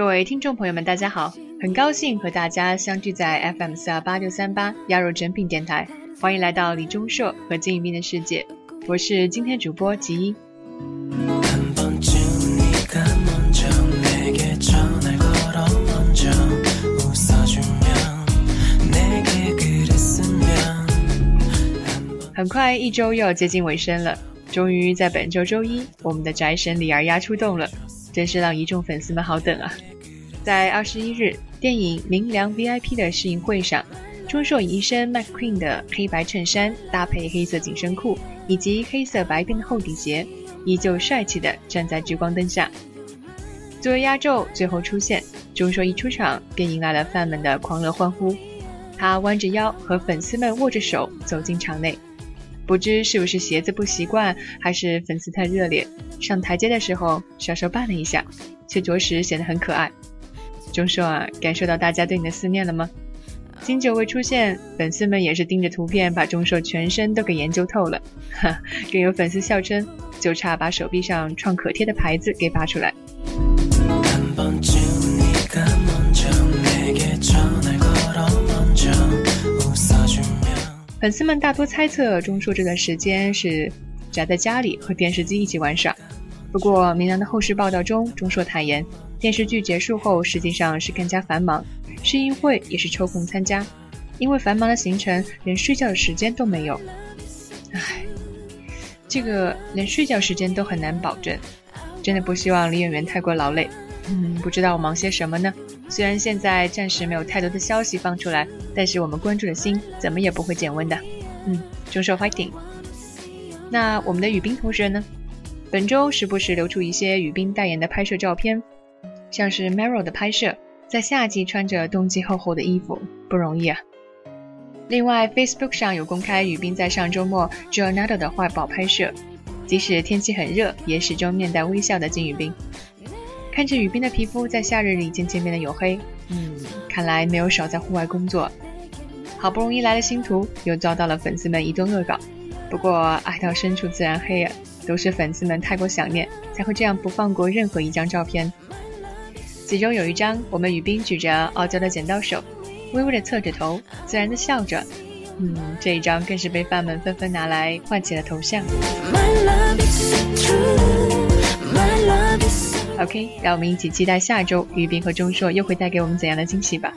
各位听众朋友们，大家好，很高兴和大家相聚在 FM 四二八六三八鸭肉卷饼电台，欢迎来到李钟硕和金宇彬的世界，我是今天主播吉一。很快一周又要接近尾声了，终于在本周周一，我们的宅神李二丫出动了，真是让一众粉丝们好等啊！在二十一日电影《明良 VIP》的试映会上，钟硕以一身 MacQueen 的黑白衬衫搭配黑色紧身裤以及黑色白边的厚底鞋，依旧帅气的站在聚光灯下。作为压轴，最后出现，钟硕一出场便迎来了饭们的狂热欢呼。他弯着腰和粉丝们握着手走进场内。不知是不是鞋子不习惯，还是粉丝太热烈，上台阶的时候稍稍绊了一下，却着实显得很可爱。钟硕啊，感受到大家对你的思念了吗？经久未出现，粉丝们也是盯着图片，把钟硕全身都给研究透了。哈，更有粉丝笑称，就差把手臂上创可贴的牌子给拔出来。粉丝们大多猜测钟硕这段时间是宅在家里和电视机一起玩耍。不过，明良的后世报道中，钟硕坦言，电视剧结束后实际上是更加繁忙，试映会也是抽空参加，因为繁忙的行程连睡觉的时间都没有。唉，这个连睡觉时间都很难保证，真的不希望李演员太过劳累。嗯，不知道我忙些什么呢？虽然现在暂时没有太多的消息放出来，但是我们关注的心怎么也不会减温的。嗯，钟硕 fighting。那我们的雨冰同学呢？本周时不时流出一些雨冰代言的拍摄照片，像是 Meryl 的拍摄，在夏季穿着冬季厚厚的衣服，不容易啊。另外，Facebook 上有公开雨冰在上周末 Jonado 的画报拍摄，即使天气很热，也始终面带微笑的金雨冰。看着雨冰的皮肤在夏日里渐渐变得黝黑，嗯，看来没有少在户外工作。好不容易来了新图，又遭到了粉丝们一顿恶搞。不过爱到深处自然黑啊，都是粉丝们太过想念，才会这样不放过任何一张照片。其中有一张，我们雨冰举着傲娇的剪刀手，微微的侧着头，自然的笑着。嗯，这一张更是被饭们纷纷拿来换起了头像。OK，让我们一起期待下周于冰和钟硕又会带给我们怎样的惊喜吧。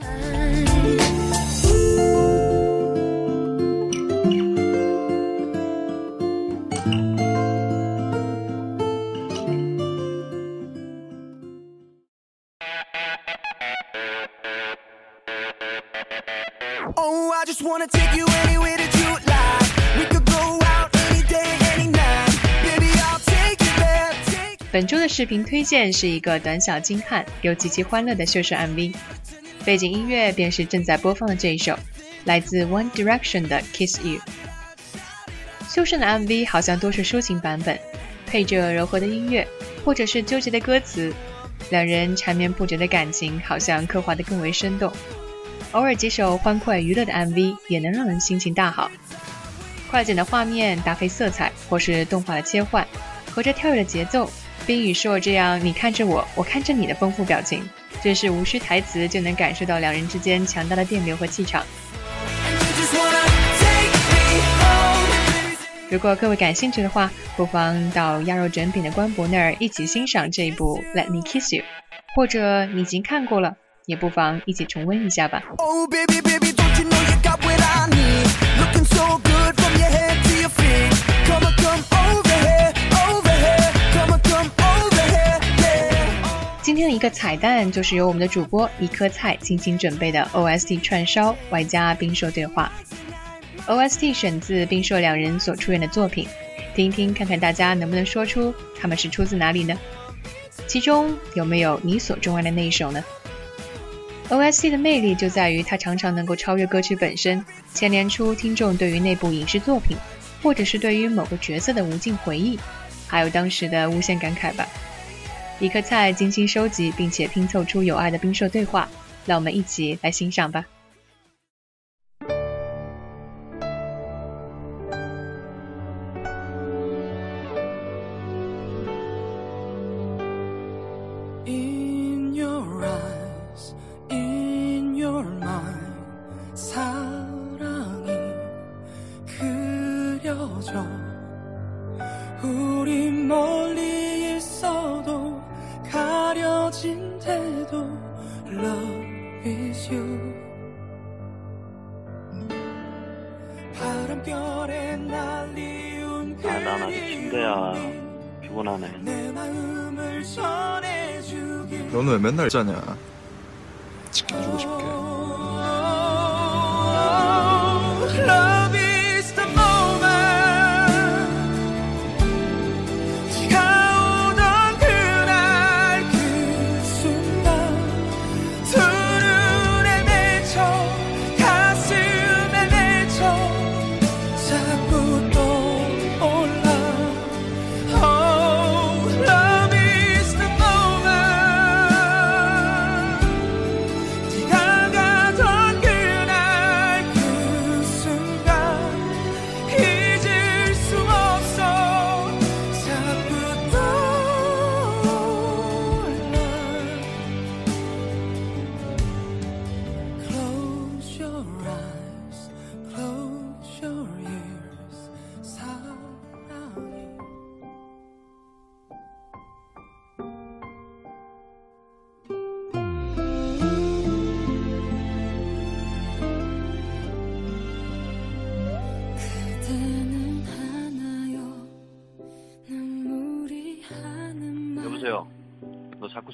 本周的视频推荐是一个短小精悍又极其欢乐的秀秀 MV，背景音乐便是正在播放的这一首，来自 One Direction 的 Kiss You。秀秀的 MV 好像多是抒情版本，配着柔和的音乐，或者是纠结的歌词，两人缠绵不绝的感情好像刻画得更为生动。偶尔几首欢快娱乐的 MV 也能让人心情大好。快剪的画面搭配色彩或是动画的切换，和着跳跃的节奏。冰与硕这样你看着我，我看着你的丰富表情，真是无需台词就能感受到两人之间强大的电流和气场。如果各位感兴趣的话，不妨到鸭肉卷饼的官博那儿一起欣赏这一部《Let Me Kiss You》，或者你已经看过了，也不妨一起重温一下吧。今天的一个彩蛋就是由我们的主播一颗菜精心准备的 OST 串烧，外加冰硕对话。OST 选自冰硕两人所出演的作品，听一听看看大家能不能说出他们是出自哪里呢？其中有没有你所钟爱的那一首呢？OST 的魅力就在于它常常能够超越歌曲本身，牵连出听众对于内部影视作品，或者是对于某个角色的无尽回忆，还有当时的无限感慨吧。一颗菜精心收集并且拼凑出有爱的冰硕对话，让我们一起来欣赏吧。 거죠. 우리 멀리 있어도 가려진 대도 Love is you. 바람결에 날리운 아, 난아 침대야 피곤하네. 내 마음을 전해주길 너는 왜 맨날 자냐? 지켜주고 싶게.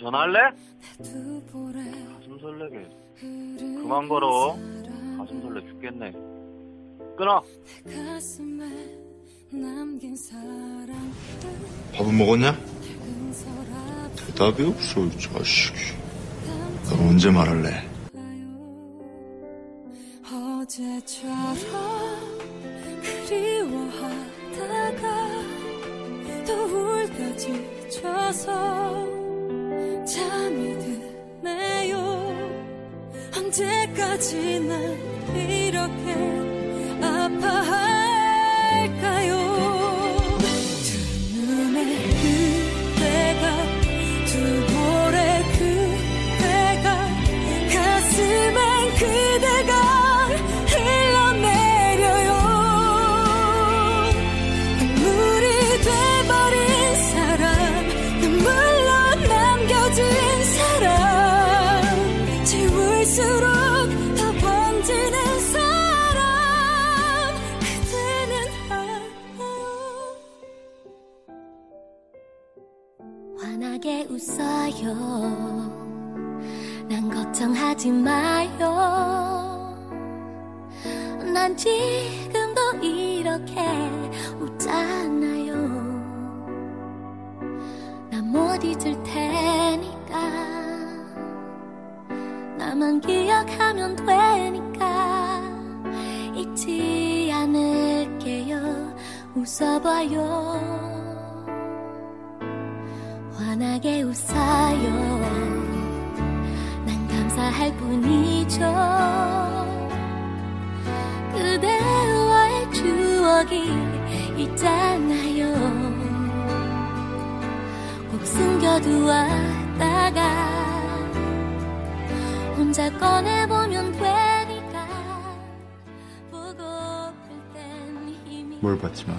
전화할래? 가슴 설레게. 그만 걸어. 가슴 설레 죽겠네. 끊어. 밥은 먹었냐? 대답이 없어, 이 자식이. 넌 언제 말할래? 어제처럼 그리워하다가 또 울다 지쳐서 잠이 드네요. 언제까지나 이렇게 아파할 난 걱정하지 마요. 난 지금도 이렇게 웃잖아요. 난 못 잊을 테니까. 나만 기억하면 되니까. 잊지 않을게요. 웃어봐요. 환하게 웃어요. 난 감사할 뿐이죠. 그대와의 추억이 있잖아요. 꼭 숨겨두었다가 혼자 꺼내보면 되니까. 보고플 땐 힘이 뭘 받지 마.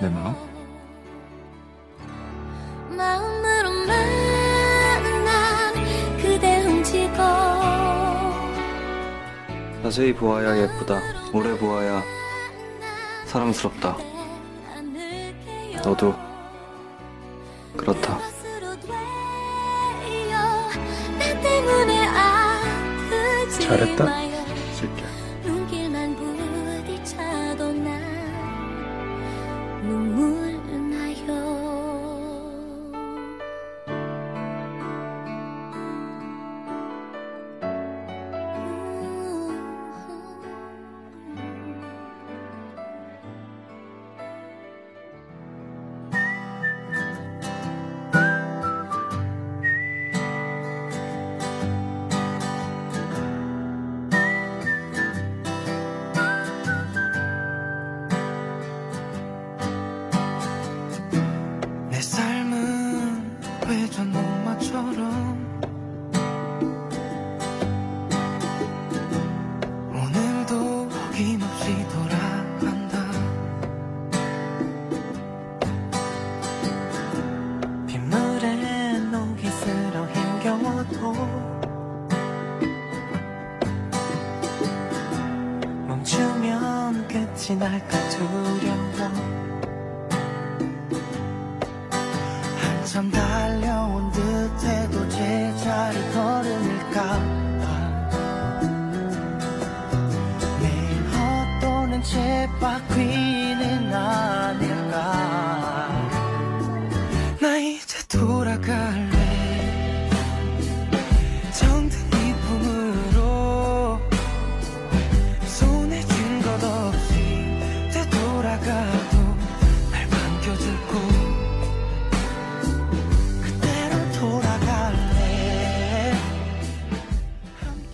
내 마음? 자세히 보아야 예쁘다. 오래 보아야 사랑스럽다. 너도 그렇다. 잘했다. 끊임없이 돌아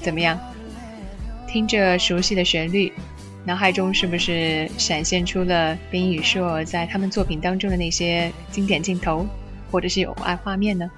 怎么样？听着熟悉的旋律，脑海中是不是闪现出了冰与硕在他们作品当中的那些经典镜头，或者是有爱画面呢？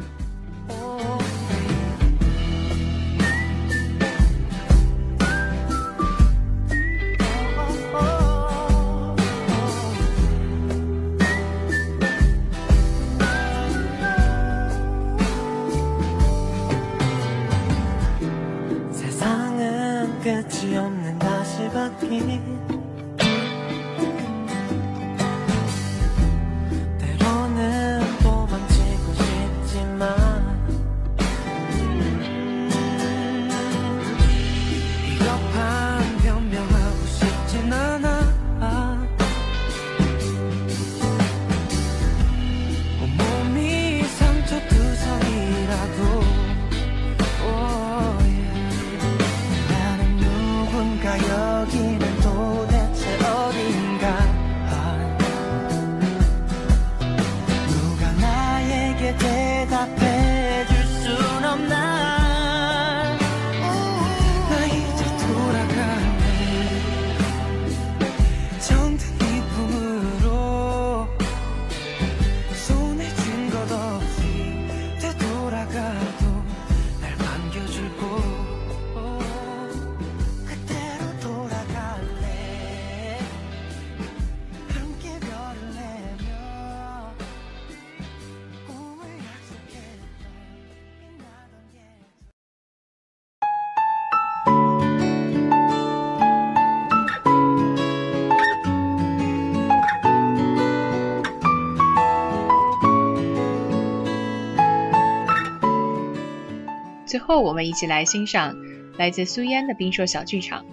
我们一起来欣赏来自苏烟的冰硕小剧场。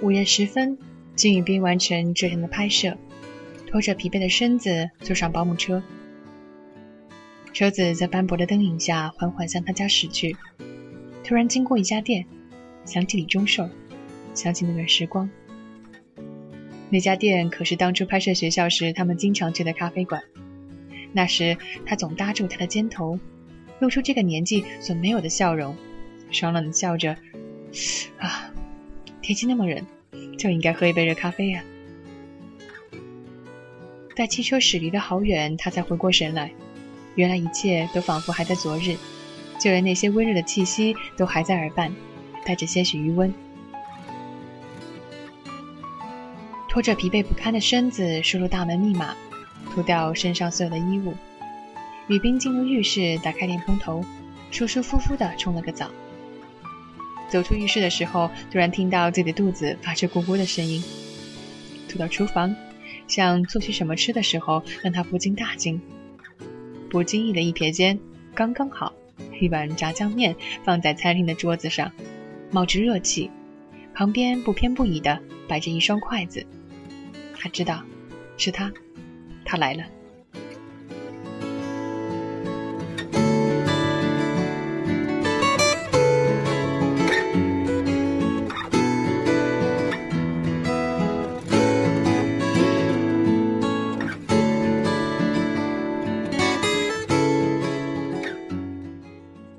午夜时分，金宇彬完成这天的拍摄，拖着疲惫的身子坐上保姆车。车子在斑驳的灯影下缓缓向他家驶去。突然经过一家店，想起李钟硕，想起那段时光。那家店可是当初拍摄学校时他们经常去的咖啡馆。那时他总搭住他的肩头，露出这个年纪所没有的笑容，爽朗的笑着：“啊，天气那么冷，就应该喝一杯热咖啡呀、待汽车驶离的好远，他才回过神来，原来一切都仿佛还在昨日，就连那些温热的气息都还在耳畔，带着些许余温。拖着疲惫不堪的身子，输入大门密码，脱掉身上所有的衣物。雨冰进入浴室，打开莲蓬头，舒舒服服地冲了个澡。走出浴室的时候，突然听到自己的肚子发出咕咕的声音。走到厨房，想做些什么吃的时候，让他不禁大惊。不经意的一瞥间，刚刚好，一碗炸酱面放在餐厅的桌子上，冒着热气，旁边不偏不倚的摆着一双筷子。他知道，是他，他来了。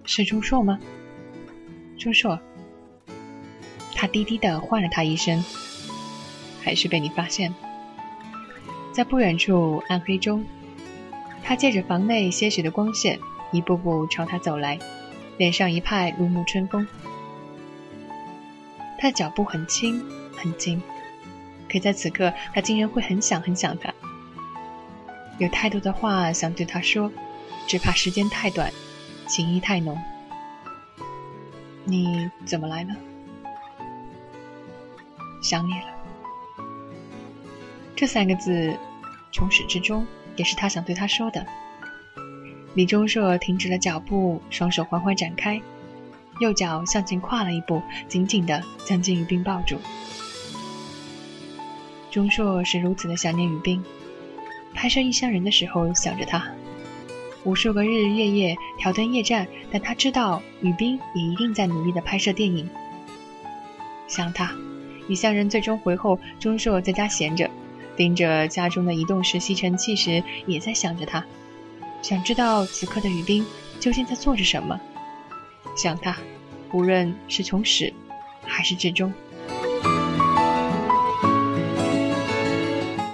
是钟硕吗？钟硕，他低低的唤了他一声，还是被你发现了。在不远处暗黑中，他借着房内些许的光线，一步步朝他走来，脸上一派如沐春风。他的脚步很轻很近，可在此刻，他竟然会很想很想他。有太多的话想对他说，只怕时间太短，情意太浓。你怎么来了？想你了。这三个字，从始至终也是他想对他说的。李钟硕停止了脚步，双手缓缓展开，右脚向前跨了一步，紧紧的将金宇彬抱住。钟硕是如此的想念宇彬，拍摄《异乡人》的时候想着他，无数个日日夜夜挑灯夜战，但他知道宇彬也一定在努力的拍摄电影。想他，《异乡人》最终回后，钟硕在家闲着，盯着家中的移动式吸尘器时，也在想着他。想知道此刻的宇彬究竟在做着什么？想他，无论是从始还是至终。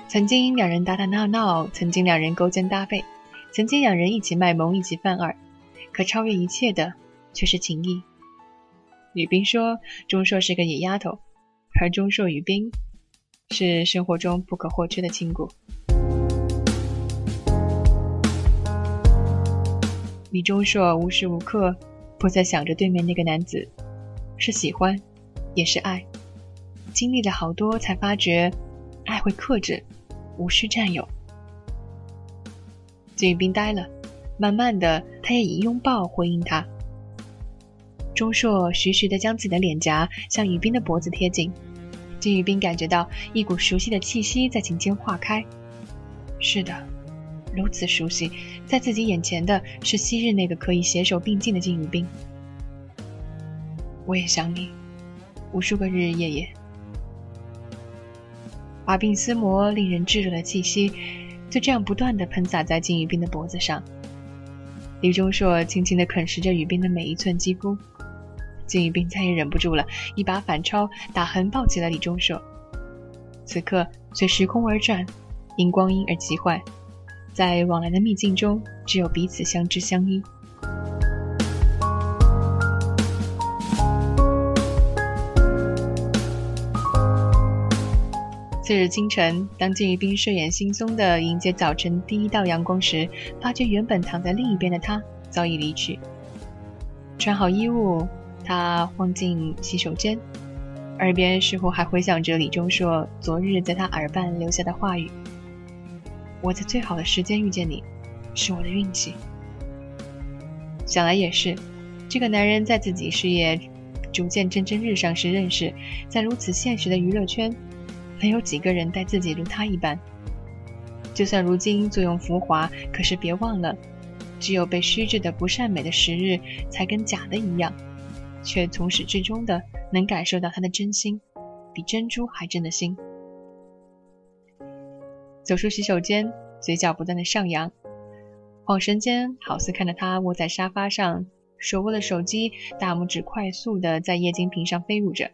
曾经两人打打闹闹，曾经两人勾肩搭背，曾经两人一起卖萌，一起犯二，可超越一切的却是情谊。雨冰说：“钟硕是个野丫头，而钟硕雨冰是生活中不可或缺的亲故。”李钟硕无时无刻不在想着对面那个男子，是喜欢，也是爱。经历了好多，才发觉，爱会克制，无需占有。金宇彬呆了，慢慢的，他也以拥抱回应他。钟硕徐徐的将自己的脸颊向宇彬的脖子贴近，金宇彬感觉到一股熟悉的气息在颈间化开。是的。如此熟悉，在自己眼前的是昔日那个可以携手并进的金宇彬。我也想你，无数个日日夜夜。华鬓厮磨，令人炙热的气息，就这样不断的喷洒在金宇彬的脖子上。李钟硕轻轻的啃食着宇彬的每一寸肌肤，金宇彬再也忍不住了，一把反超，打横抱起了李钟硕。此刻随时空而转，因光阴而极幻。在往来的秘境中，只有彼此相知相依。次日清晨，当金宇彬睡眼惺忪地迎接早晨第一道阳光时，发觉原本躺在另一边的他早已离去。穿好衣物，他晃进洗手间，耳边似乎还回响着李钟硕昨日在他耳畔留下的话语。我在最好的时间遇见你，是我的运气。想来也是，这个男人在自己事业逐渐蒸蒸日上时认识，在如此现实的娱乐圈，能有几个人待自己如他一般？就算如今作用浮华，可是别忘了，只有被虚制的不善美的时日，才跟假的一样，却从始至终的能感受到他的真心，比珍珠还真的心。走出洗手间，嘴角不断的上扬，恍神间好似看着他窝在沙发上，手握了手机，大拇指快速的在液晶屏上飞舞着。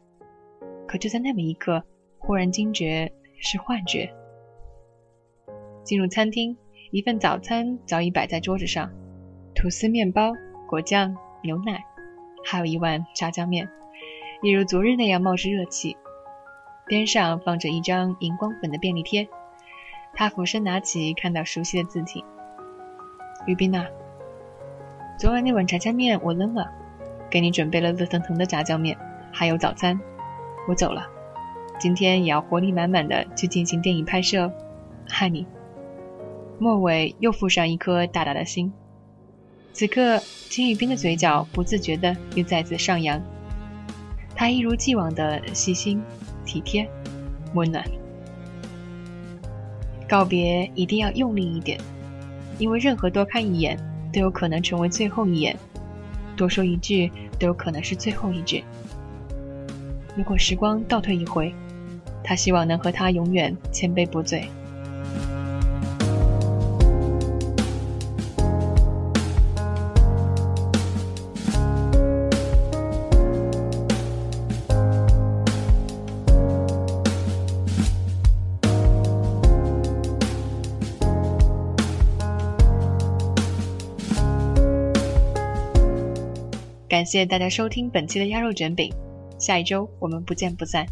可就在那么一刻，忽然惊觉是幻觉。进入餐厅，一份早餐早已摆在桌子上，吐司、面包、果酱、牛奶，还有一碗炸酱面，一如昨日那样冒着热气。边上放着一张荧光粉的便利贴。他俯身拿起，看到熟悉的字体。于斌呐，昨晚那碗炸酱面我扔了，给你准备了热腾腾的炸酱面，还有早餐。我走了，今天也要活力满满的去进行电影拍摄。爱你。末尾又附上一颗大大的心。此刻，金宇彬的嘴角不自觉的又再次上扬。他一如既往的细心、体贴、温暖。告别一定要用力一点，因为任何多看一眼都有可能成为最后一眼，多说一句都有可能是最后一句。如果时光倒退一回，他希望能和他永远千杯不醉。感谢大家收听本期的鸭肉卷饼，下一周我们不见不散。